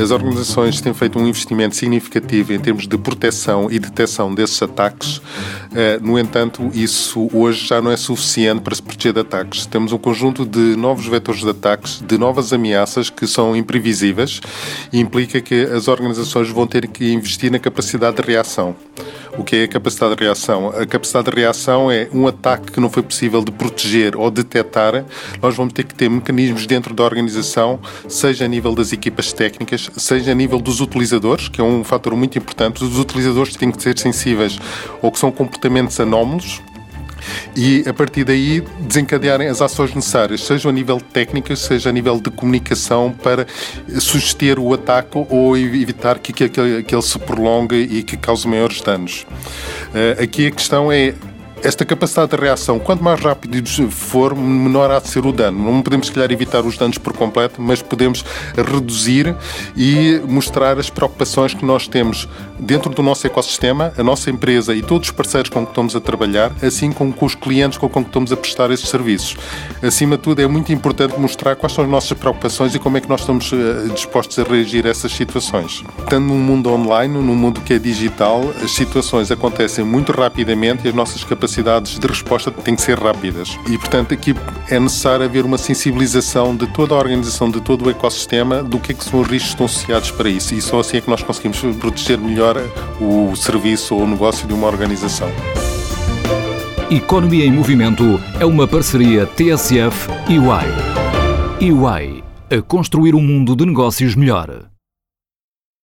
As organizações têm feito um investimento significativo em termos de proteção e detecção desses ataques. Eh, no entanto, isso hoje já não é suficiente para se proteger de ataques. Temos um conjunto de novos vetores de ataques, de novas ameaças que são imprevisíveis e implica que as organizações vão ter que investir na capacidade de reação. O que é a capacidade de reação? A capacidade de reação é um ataque que não foi possível de proteger ou detectar. Nós vamos ter que ter mecanismos dentro da organização, seja a nível das equipas técnicas, seja a nível dos utilizadores, que é um fator muito importante. Os utilizadores têm que ser sensíveis ou que são comportamentos anómalos, e a partir daí desencadearem as ações necessárias, seja a nível técnico, seja a nível de comunicação, para suster o ataque ou evitar que, que, que ele se prolongue e que cause maiores danos. Uh, aqui a questão é esta capacidade de reação, quanto mais rápido for, menor há de ser o dano. Não podemos, se calhar, evitar os danos por completo, mas podemos reduzir e mostrar as preocupações que nós temos dentro do nosso ecossistema, a nossa empresa e todos os parceiros com que estamos a trabalhar, assim como com os clientes com que estamos a prestar esses serviços. Acima de tudo, é muito importante mostrar quais são as nossas preocupações e como é que nós estamos eh, dispostos a reagir a essas situações. Estando num mundo online, num mundo que é digital, as situações acontecem muito rapidamente e as nossas capacidades capacidades de resposta têm que ser rápidas. E, portanto, aqui é necessário haver uma sensibilização de toda a organização, de todo o ecossistema, do que, é que são os riscos que estão associados para isso. E só assim é que nós conseguimos proteger melhor o serviço ou o negócio de uma organização. Economia em Movimento é uma parceria TSF e UI. UI a construir um mundo de negócios melhor.